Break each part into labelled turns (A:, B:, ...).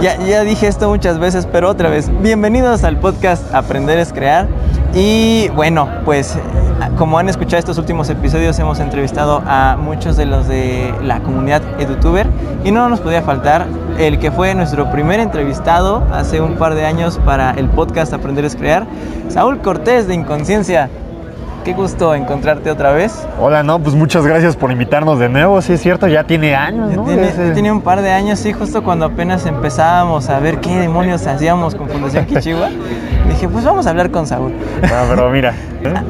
A: Ya, ya dije esto muchas veces, pero otra vez, bienvenidos al podcast Aprender es Crear. Y bueno, pues como han escuchado estos últimos episodios, hemos entrevistado a muchos de los de la comunidad EduTuber y no nos podía faltar el que fue nuestro primer entrevistado hace un par de años para el podcast Aprender es Crear, Saúl Cortés de Inconsciencia. Qué gusto encontrarte otra vez.
B: Hola, no, pues muchas gracias por invitarnos de nuevo. Sí, es cierto, ya tiene años, ¿no?
A: Tiene, tiene un par de años, sí, justo cuando apenas empezábamos a ver qué demonios hacíamos con Fundación Kichiwa. Dije, pues vamos a hablar con Saúl.
B: No, pero mira.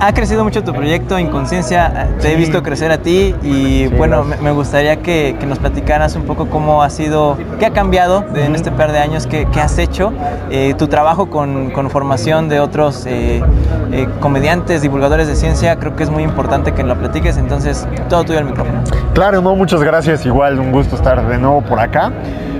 A: Ha crecido mucho tu proyecto, Inconsciencia. Te he visto crecer a ti y bueno, me, gustaría que, que, nos platicaras un poco cómo ha sido, qué ha cambiado en este par de años, qué, qué has hecho, eh, tu trabajo con, con, formación de otros eh, eh, comediantes, divulgadores de ciencia. Creo que es muy importante que lo platiques, entonces todo tuyo el micrófono.
B: Claro, no, muchas gracias. Igual, un gusto estar de nuevo por acá.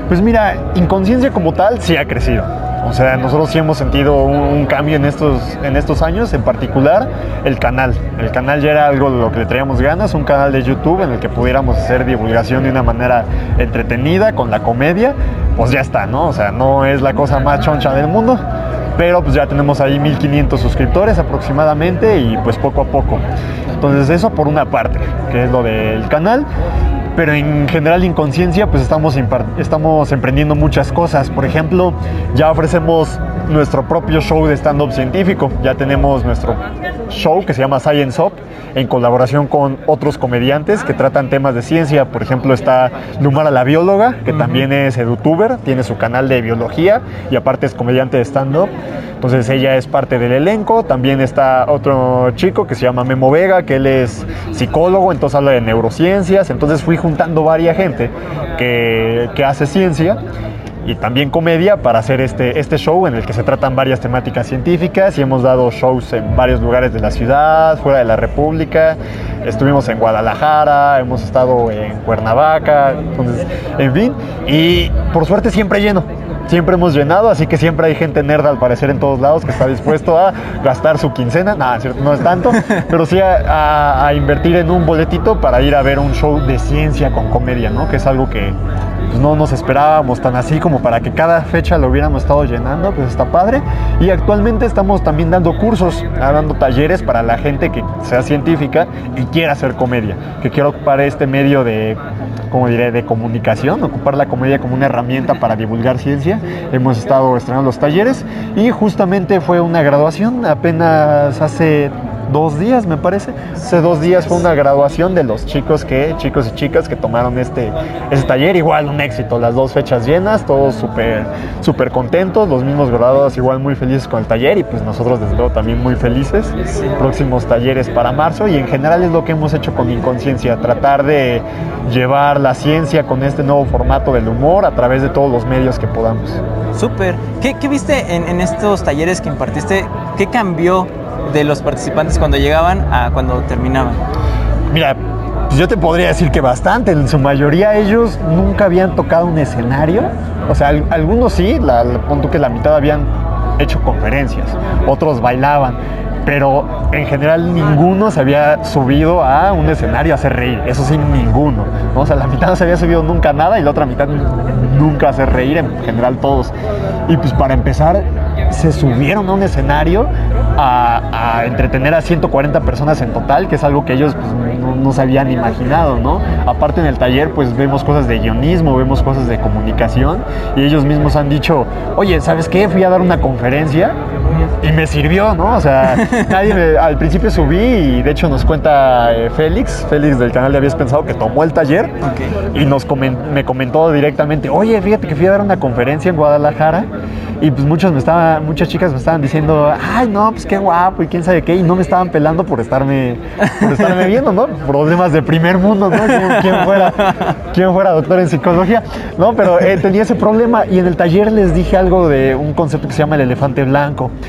B: Pues mira, Inconsciencia como tal sí ha crecido. O sea, nosotros sí hemos sentido un, cambio en estos, en estos años, en particular el canal. El canal ya era algo de lo que le traíamos ganas, un canal de YouTube en el que pudiéramos hacer divulgación de una manera entretenida, con la comedia, pues ya está, ¿no? O sea, no es la cosa más choncha del mundo, pero pues ya tenemos ahí 1500 suscriptores aproximadamente y pues poco a poco. Entonces eso por una parte, que es lo del canal pero en general inconsciencia pues estamos, estamos emprendiendo muchas cosas. Por ejemplo, ya ofrecemos nuestro propio show de stand-up científico. Ya tenemos nuestro show que se llama Science Up en colaboración con otros comediantes que tratan temas de ciencia. Por ejemplo, está Lumara la bióloga, que también es edutuber, tiene su canal de biología y aparte es comediante de stand-up. Entonces ella es parte del elenco. También está otro chico que se llama Memo Vega, que él es psicólogo, entonces habla de neurociencias. Entonces fui juntando varias gente que, que hace ciencia y también comedia para hacer este, este show en el que se tratan varias temáticas científicas y hemos dado shows en varios lugares de la ciudad, fuera de la República. Estuvimos en Guadalajara, hemos estado en Cuernavaca, entonces, en fin, y por suerte siempre lleno siempre hemos llenado, así que siempre hay gente nerd al parecer en todos lados que está dispuesto a gastar su quincena, nada, no es tanto, pero sí a, invertir en un boletito para ir a ver un show de ciencia con comedia, ¿no? Que es algo que pues, no nos esperábamos tan así como para que cada fecha lo hubiéramos estado llenando, pues está padre. Y actualmente estamos también dando cursos, dando talleres para la gente que sea científica y quiera hacer comedia, que quiera ocupar este medio de como diré, de comunicación, ocupar la comedia como una herramienta para divulgar ciencia. Hemos estado estrenando los talleres y justamente fue una graduación apenas hace dos días, me parece. Hace dos días fue una graduación de los chicos que, chicos y chicas que tomaron este, este taller. Igual un éxito, las dos fechas llenas, todos súper súper contentos, los mismos graduados igual muy felices con el taller y pues nosotros desde luego también muy felices. Próximos talleres para marzo y en general es lo que hemos hecho con Inconsciencia, tratar de llevar la ciencia con este nuevo formato del humor a través de todos los medios que podamos.
A: Súper. ¿Qué, viste en, en estos talleres que impartiste? ¿Qué cambió de los participantes cuando llegaban a cuando terminaban?
B: Mira, pues yo te podría decir que bastante. En su mayoría ellos nunca habían tocado un escenario. O sea, algunos sí, la, punto que la mitad habían hecho conferencias, otros bailaban, pero en general ninguno se había subido a un escenario a hacer reír, eso sí, ninguno. O sea, la mitad no se había subido nunca nada y la otra mitad nunca hacer reír, en general todos. Y pues para empezar, se subieron a un escenario a, entretener a 140 personas en total, que es algo que ellos pues, no, se habían imaginado, ¿no? Aparte en el taller pues vemos cosas de guionismo, vemos cosas de comunicación y ellos mismos han dicho, oye, ¿sabes qué? Fui a dar una conferencia y me sirvió, ¿no? O sea, nadie al principio subí y de hecho nos cuenta eh, Félix, Félix del canal de Habías Pensado, que tomó el taller y nos me comentó directamente, oye, fíjate que fui a dar una conferencia en Guadalajara y pues muchos me estaban, muchas chicas me estaban diciendo, ay no, pues qué guapo y quién sabe qué, y no me estaban pelando por estarme, por estarme viendo, ¿no? Problemas de primer mundo, ¿no? ¿Quién, fuera, quién fuera doctor en psicología, ¿no? Pero eh, tenía ese problema y en el taller les dije algo de un concepto que se llama el elefante blanco,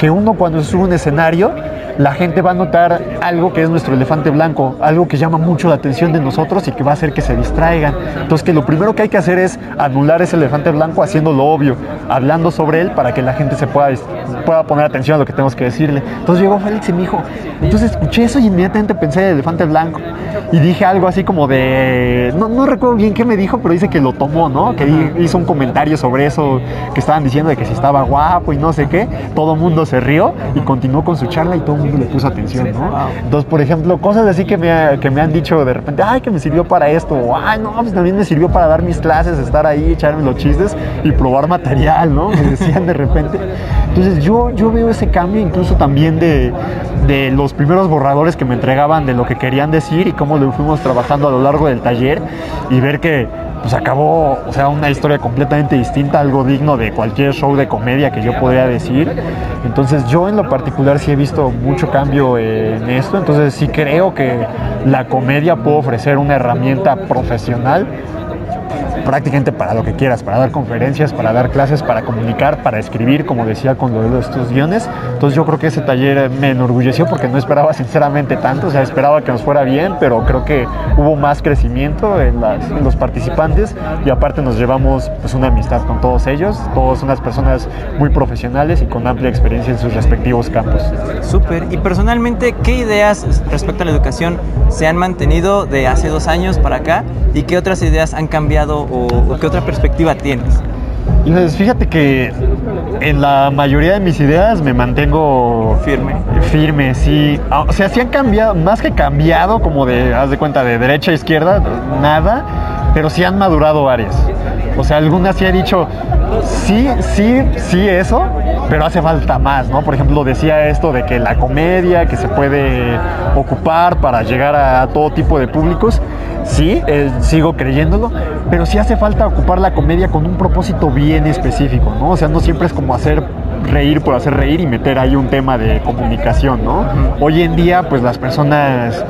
B: que uno cuando sube un escenario, la gente va a notar algo que es nuestro elefante blanco, algo que llama mucho la atención de nosotros y que va a hacer que se distraigan. Entonces que lo primero que hay que hacer es anular ese elefante blanco haciéndolo obvio, hablando sobre él para que la gente se pueda, pueda poner atención a lo que tenemos que decirle. Entonces llegó Félix y me dijo, entonces escuché eso y inmediatamente pensé en elefante blanco. Y dije algo así como de, no, no recuerdo bien qué me dijo, pero dice que lo tomó, ¿no? Que hizo un comentario sobre eso, que estaban diciendo de que si estaba guapo y no sé qué. Todo el mundo se rió y continuó con su charla y todo el mundo le puso atención, ¿no? Entonces, por ejemplo, cosas así que me, que me han dicho de repente, ay, que me sirvió para esto, o ay, no, pues también me sirvió para dar mis clases, estar ahí, echarme los chistes y probar material, ¿no? Me decían de repente. Entonces, yo, yo veo ese cambio incluso también de, de los primeros borradores que me entregaban de lo que querían decir y cómo lo fuimos trabajando a lo largo del taller y ver que pues acabó, o sea, una historia completamente distinta, algo digno de cualquier show de comedia que yo podría decir. Entonces yo en lo particular sí he visto mucho cambio en esto, entonces sí creo que la comedia puede ofrecer una herramienta profesional prácticamente para lo que quieras, para dar conferencias, para dar clases, para comunicar, para escribir, como decía con lo de estos guiones. Entonces yo creo que ese taller me enorgulleció porque no esperaba sinceramente tanto, o sea, esperaba que nos fuera bien, pero creo que hubo más crecimiento en, los participantes. Y aparte nos llevamos pues una amistad con todos ellos, todos unas personas muy profesionales y con amplia experiencia en sus respectivos campos.
A: Súper, y personalmente, ¿qué ideas respecto a la educación se han mantenido de hace dos años para acá y qué otras ideas han cambiado o, qué otra perspectiva tienes?
B: Pues fíjate que en la mayoría de mis ideas me mantengo
A: firme.
B: Firme, sí. Ah, o sea, sí han cambiado, más que cambiado, como de, haz de cuenta, de derecha a izquierda, nada, pero sí han madurado varias. O sea, algunas sí he dicho, sí, sí, sí, eso, pero hace falta más, ¿no? Por ejemplo, decía esto de que la comedia, que se puede ocupar para llegar a todo tipo de públicos, sí, eh, sigo creyéndolo, pero sí hace falta ocupar la comedia con un propósito bien específico, ¿no? O sea, no siempre es como hacer reír por hacer reír y meter ahí un tema de comunicación, ¿no? Hoy en día, pues las personas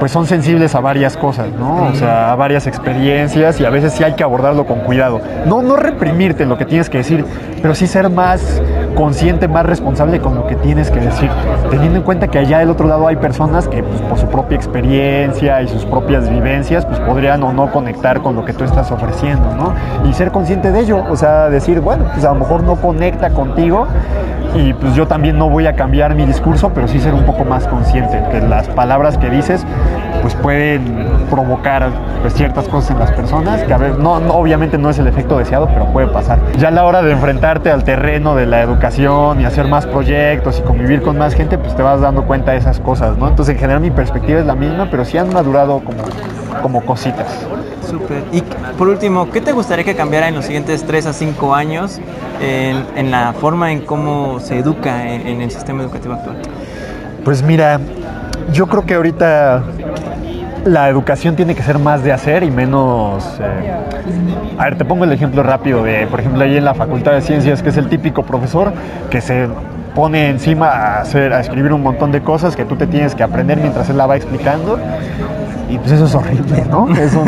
B: pues son sensibles a varias cosas, ¿no? O sea, a varias experiencias y a veces sí hay que abordarlo con cuidado. No, no reprimirte lo que tienes que decir, pero sí ser más consciente, más responsable con lo que tienes que decir, teniendo en cuenta que allá del otro lado hay personas que pues, por su propia experiencia y sus propias vivencias pues podrían o no conectar con lo que tú estás ofreciendo, ¿no? Y ser consciente de ello, o sea, decir, bueno, pues a lo mejor no conecta contigo, y pues yo también no voy a cambiar mi discurso, pero sí ser un poco más consciente que las palabras que dices pues pueden provocar pues, ciertas cosas en las personas, que a ver, no, obviamente no es el efecto deseado, pero puede pasar. Ya a la hora de enfrentarte al terreno de la educación y hacer más proyectos y convivir con más gente, pues te vas dando cuenta de esas cosas, ¿no? Entonces en general mi perspectiva es la misma, pero sí han madurado como, como cositas.
A: Súper. Y por último, ¿qué te gustaría que cambiara en los siguientes 3 a 5 años en, la forma en cómo se educa en, el sistema educativo actual?
B: Pues mira, yo creo que ahorita la educación tiene que ser más de hacer y menos... Eh, a ver, te pongo el ejemplo rápido de, por ejemplo, ahí en la Facultad de Ciencias, que es el típico profesor que se pone encima a, hacer, a escribir un montón de cosas que tú te tienes que aprender mientras él la va explicando y pues eso es horrible, ¿no? Eso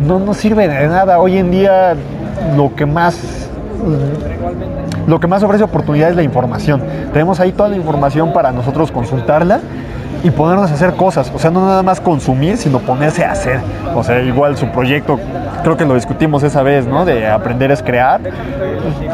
B: no, no, sirve de nada. Hoy en día lo que más lo que más ofrece oportunidad es la información. Tenemos ahí toda la información para nosotros consultarla y ponernos a hacer cosas. O sea, no nada más consumir, sino ponerse a hacer. O sea, igual su proyecto, creo que lo discutimos esa vez, ¿no? De aprender es crear.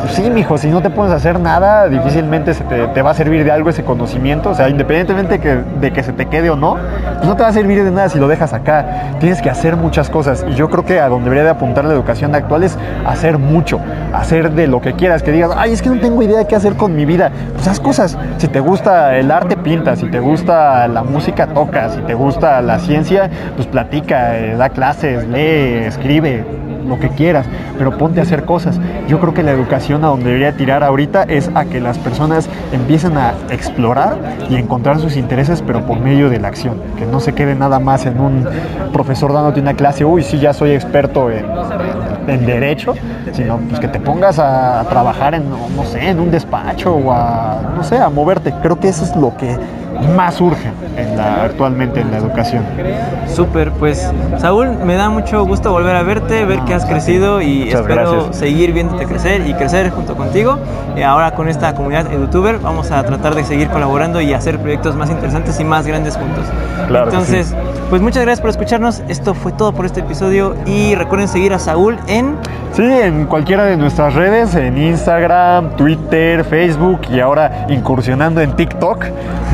B: Pues sí, mijo, si no te pones a hacer nada, difícilmente se te, va a servir de algo ese conocimiento. O sea, independientemente de que se te quede o no, pues no te va a servir de nada si lo dejas acá. Tienes que hacer muchas cosas. Y yo creo que a donde debería de apuntar la educación actual es hacer mucho. Hacer de lo que quieras. Que digas, ay, es que no tengo idea de qué hacer con mi vida. Pues haz cosas. Si te gusta el arte, pinta. Si te gusta la música toca, si te gusta la ciencia, pues platica, eh, da clases, lee, escribe, lo que quieras, pero ponte a hacer cosas. Yo creo que la educación a donde debería tirar ahorita es a que las personas empiecen a explorar y encontrar sus intereses, pero por medio de la acción. Que no se quede nada más en un profesor dándote una clase, uy, sí, ya soy experto en, derecho, sino pues que te pongas a, trabajar en, no sé, en un despacho o a, no sé, a moverte. Creo que eso es lo que más urge en la, actualmente en la educación.
A: Súper, pues Saúl, me da mucho gusto volver a verte, ver que has crecido y espero seguir viéndote crecer y crecer junto contigo. Y ahora con esta comunidad youtuber vamos a tratar de seguir colaborando y hacer proyectos más interesantes y más grandes juntos.
B: Claro
A: Entonces, pues muchas gracias por escucharnos. Esto fue todo por este episodio y recuerden seguir a Saúl en
B: Sí, en cualquiera de nuestras redes, en Instagram, Twitter, Facebook y ahora incursionando en TikTok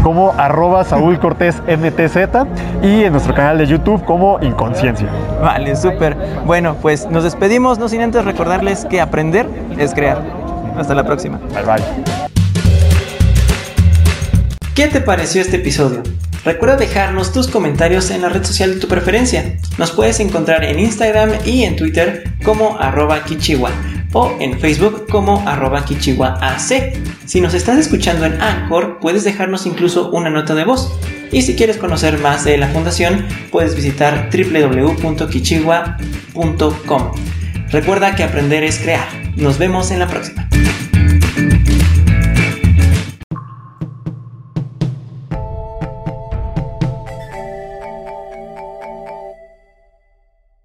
B: como arroba Saúl Cortés MTZ y en nuestro canal de YouTube como Inconsciencia.
A: Vale, súper. Bueno, pues nos despedimos, no sin antes recordarles que aprender es crear. Hasta la próxima.
B: Bye bye.
A: ¿Qué te pareció este episodio? Recuerda dejarnos tus comentarios en la red social de tu preferencia. Nos puedes encontrar en Instagram y en Twitter como arroba kichiwa o en Facebook como arroba kichiwaac. Si nos estás escuchando en Anchor, puedes dejarnos incluso una nota de voz. Y si quieres conocer más de la fundación, puedes visitar www.kichiwa.com. Recuerda que aprender es crear. Nos vemos en la próxima.